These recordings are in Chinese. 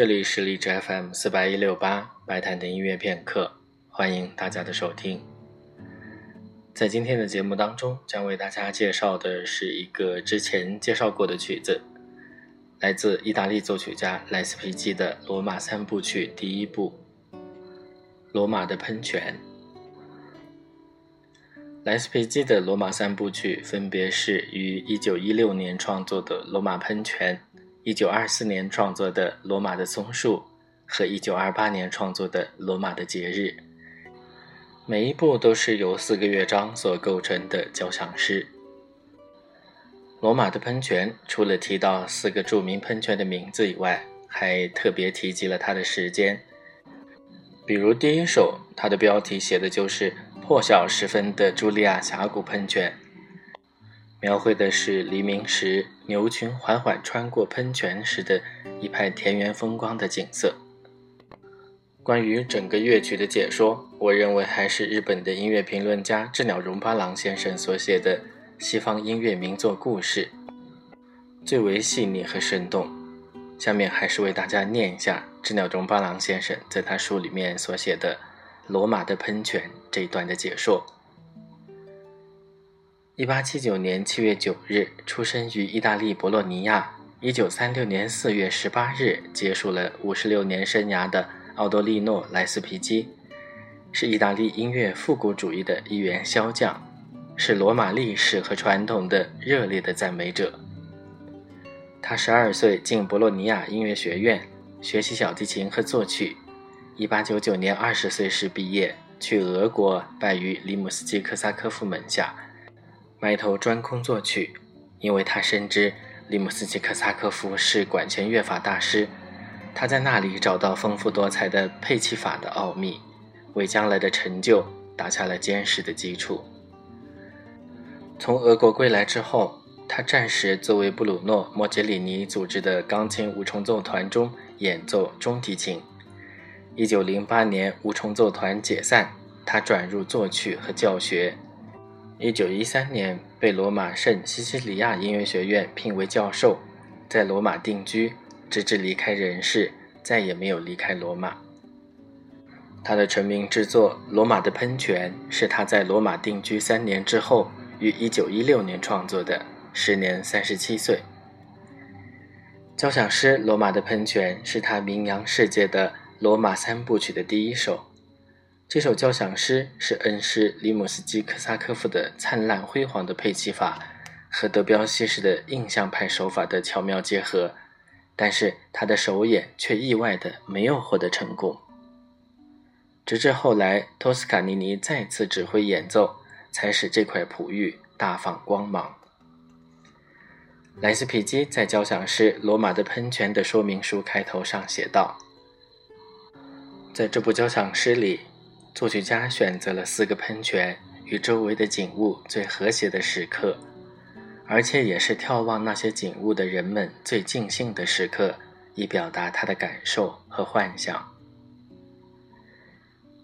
这里是荔枝 FM 四八一六八白谈的音乐片刻，欢迎大家的收听。在今天的节目当中，将为大家介绍的是一个之前介绍过的曲子，来自意大利作曲家莱斯皮基的《罗马三部曲》第一部《罗马的喷泉》。莱斯皮基的《罗马三部曲》分别是于一九一六年创作的《罗马喷泉》。一九二四年创作的《罗马的松树》和一九二八年创作的《罗马的节日》，每一部都是由四个乐章所构成的交响诗。《罗马的喷泉》除了提到四个著名喷泉的名字以外，还特别提及了它的时间。比如第一首，它的标题写的就是破晓时分的茱莉亚峡谷喷泉。描绘的是黎明时牛群缓缓穿过喷泉时的一派田园风光的景色。关于整个乐曲的解说，我认为还是日本的音乐评论家志鸟荣八郎先生所写的《西方音乐名作故事》最为细腻和生动。下面还是为大家念一下志鸟荣八郎先生在他书里面所写的《罗马的喷泉》这一段的解说。一八七九年七月九日，出生于意大利博洛尼亚。一九三六年四月十八日，结束了五十六年生涯的奥多利诺·莱斯皮基，是意大利音乐复古主义的一员骁将，是罗马历史和传统的热烈的赞美者。他十二岁进博洛尼亚音乐学院学习小提琴和作曲。一八九九年二十岁时毕业，去俄国拜于里姆斯基科萨科夫门下。埋头专攻作曲，因为他深知里姆斯基科萨科夫是管弦乐法大师，他在那里找到丰富多彩的配器法的奥秘，为将来的成就打下了坚实的基础。从俄国归来之后，他暂时作为布鲁诺·莫杰里尼组织的钢琴五重奏团中演奏中提琴。1908年五重奏团解散，他转入作曲和教学。一九一三年，被罗马圣西西里亚音乐学院聘为教授，在罗马定居，直至离开人世，再也没有离开罗马。他的成名之作《罗马的喷泉》是他在罗马定居三年之后，于一九一六年创作的，时年三十七岁。交响诗《罗马的喷泉》是他名扬世界的罗马三部曲的第一首。这首交响诗是恩师里姆斯基科萨科夫的灿烂辉煌的配器法和德彪西式的印象派手法的巧妙结合，但是他的首演却意外的没有获得成功。直至后来托斯卡尼尼再次指挥演奏，才使这块璞玉大放光芒。莱斯皮基在交响诗《罗马的喷泉》的说明书开头上写道：“在这部交响诗里。”作曲家选择了四个喷泉与周围的景物最和谐的时刻，而且也是眺望那些景物的人们最尽兴的时刻，以表达他的感受和幻想。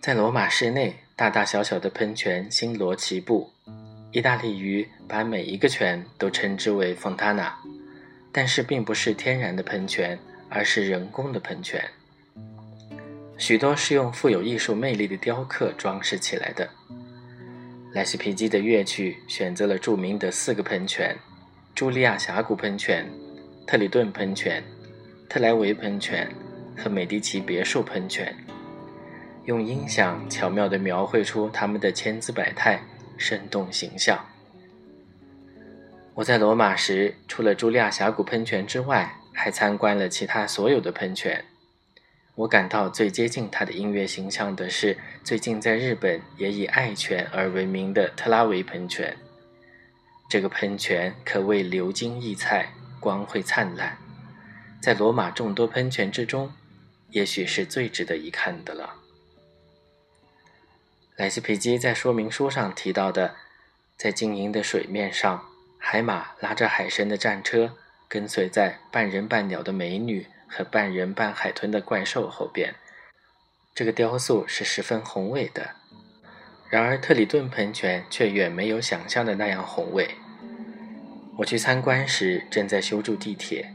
在罗马市内，大大小小的喷泉星罗棋布。意大利语把每一个泉都称之为 fontana，但是并不是天然的喷泉，而是人工的喷泉。许多是用富有艺术魅力的雕刻装饰起来的。莱斯皮基的乐曲选择了著名的四个喷泉：茱莉亚峡谷喷泉、特里顿喷泉、特莱维喷泉和美第奇别墅喷泉，用音响巧妙地描绘出它们的千姿百态，生动形象。我在罗马时，除了茱莉亚峡谷喷泉之外，还参观了其他所有的喷泉。我感到最接近他的音乐形象的是最近在日本也以爱泉而闻名的特拉维喷泉。这个喷泉可谓流金溢彩，光辉灿烂，在罗马众多喷泉之中，也许是最值得一看的了。莱斯皮基在说明书上提到的，在晶莹的水面上，海马拉着海神的战车，跟随在半人半鸟的美女。和半人半海豚的怪兽后边，这个雕塑是十分宏伟的。然而，特里顿喷泉却远没有想象的那样宏伟。我去参观时，正在修筑地铁，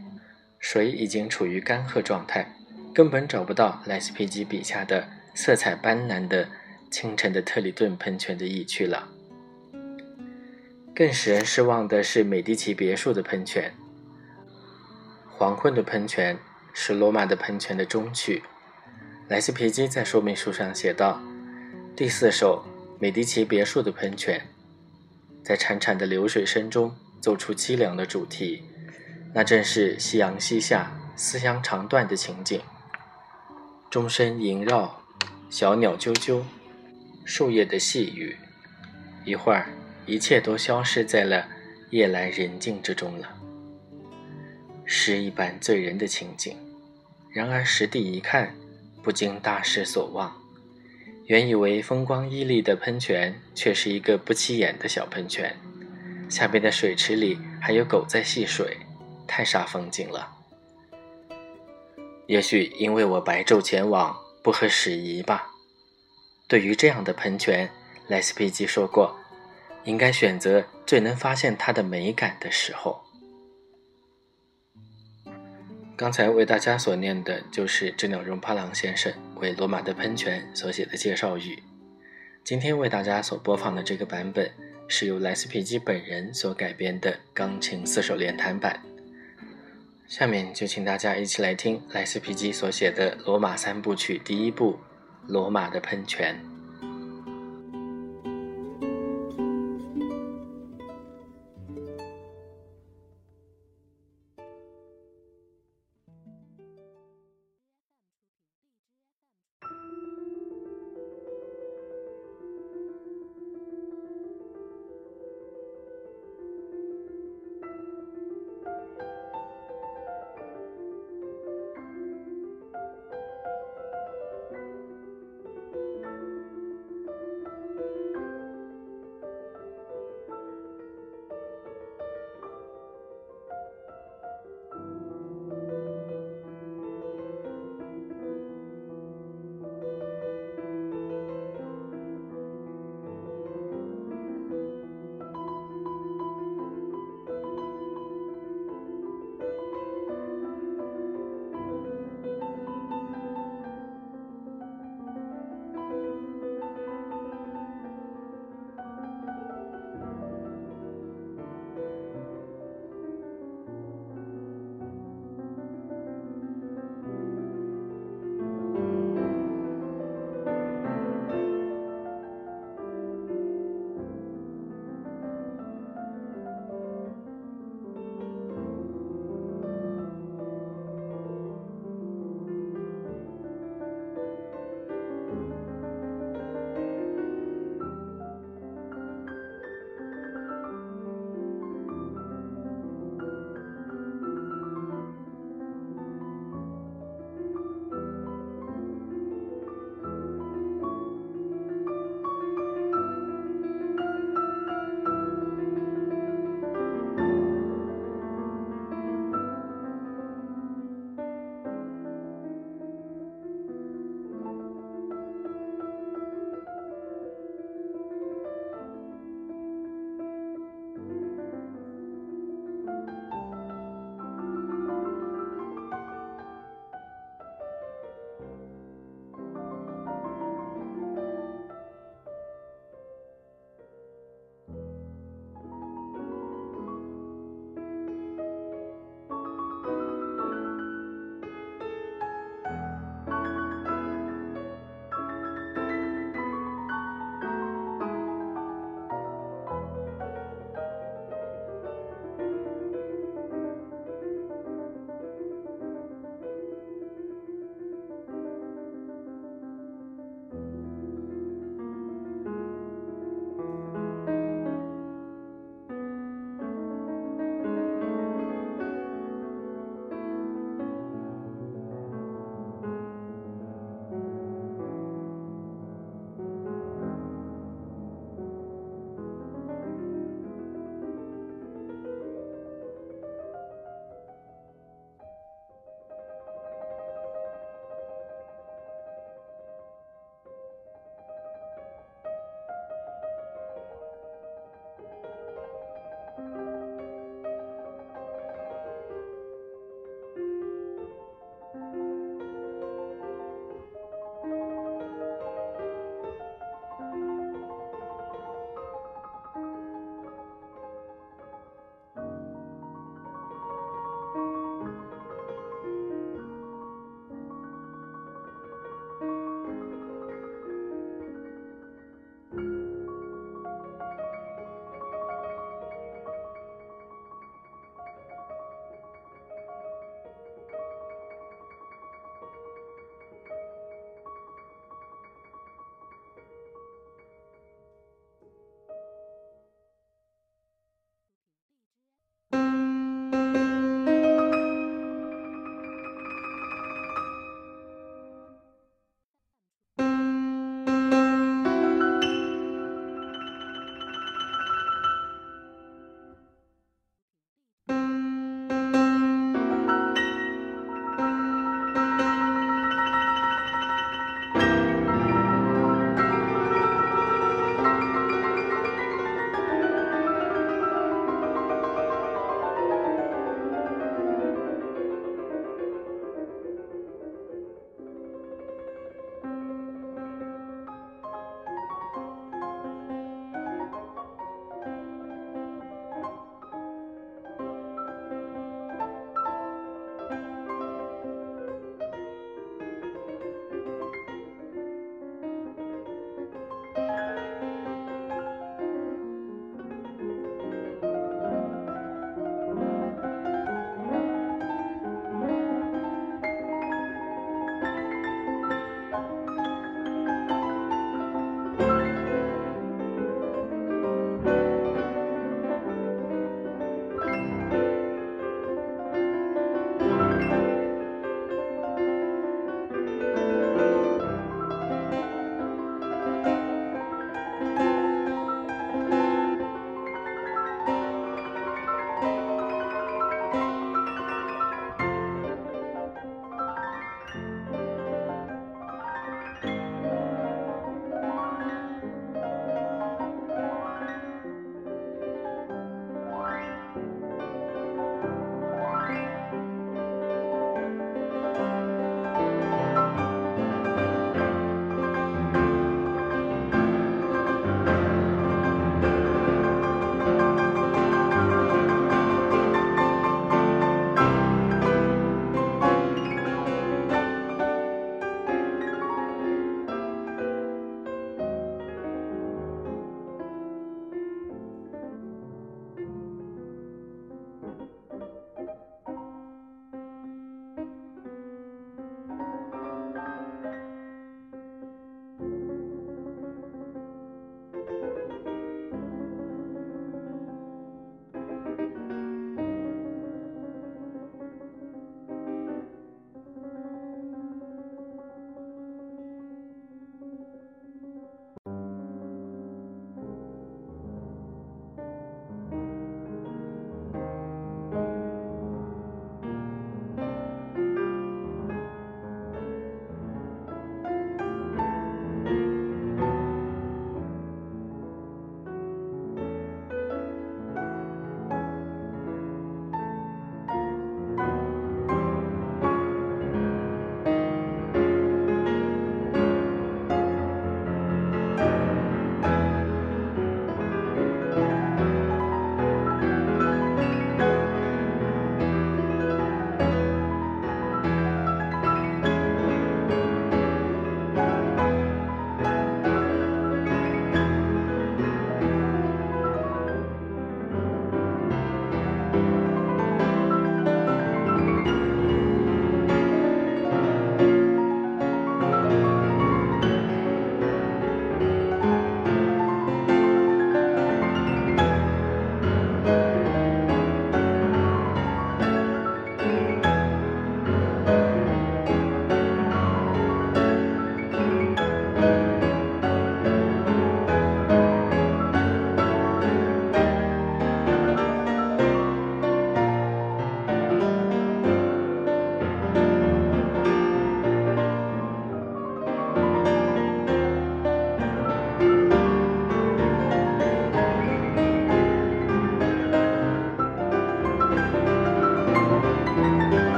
水已经处于干涸状态，根本找不到莱斯皮基笔下的色彩斑斓的清晨的特里顿喷泉的意趣了。更使人失望的是美第奇别墅的喷泉。黄昏的喷泉是罗马的喷泉的终曲。莱斯皮基在说明书上写道：“第四首美第奇别墅的喷泉，在潺潺的流水声中奏出凄凉的主题，那正是夕阳西下、思乡长断的情景。钟声萦绕，小鸟啾啾，树叶的细语，一会儿。”一切都消失在了夜阑人静之中了，诗一般醉人的情景。然而实地一看，不禁大失所望。原以为风光旖旎的喷泉，却是一个不起眼的小喷泉。下边的水池里还有狗在戏水，太煞风景了。也许因为我白昼前往，不合时宜吧。对于这样的喷泉，莱斯皮基说过。应该选择最能发现它的美感的时候。刚才为大家所念的就是知鸟绒帕郎先生为《罗马的喷泉》所写的介绍语。今天为大家所播放的这个版本是由莱斯皮基本人所改编的钢琴四手联弹版。下面就请大家一起来听莱斯皮基所写的《罗马三部曲》第一部《罗马的喷泉》。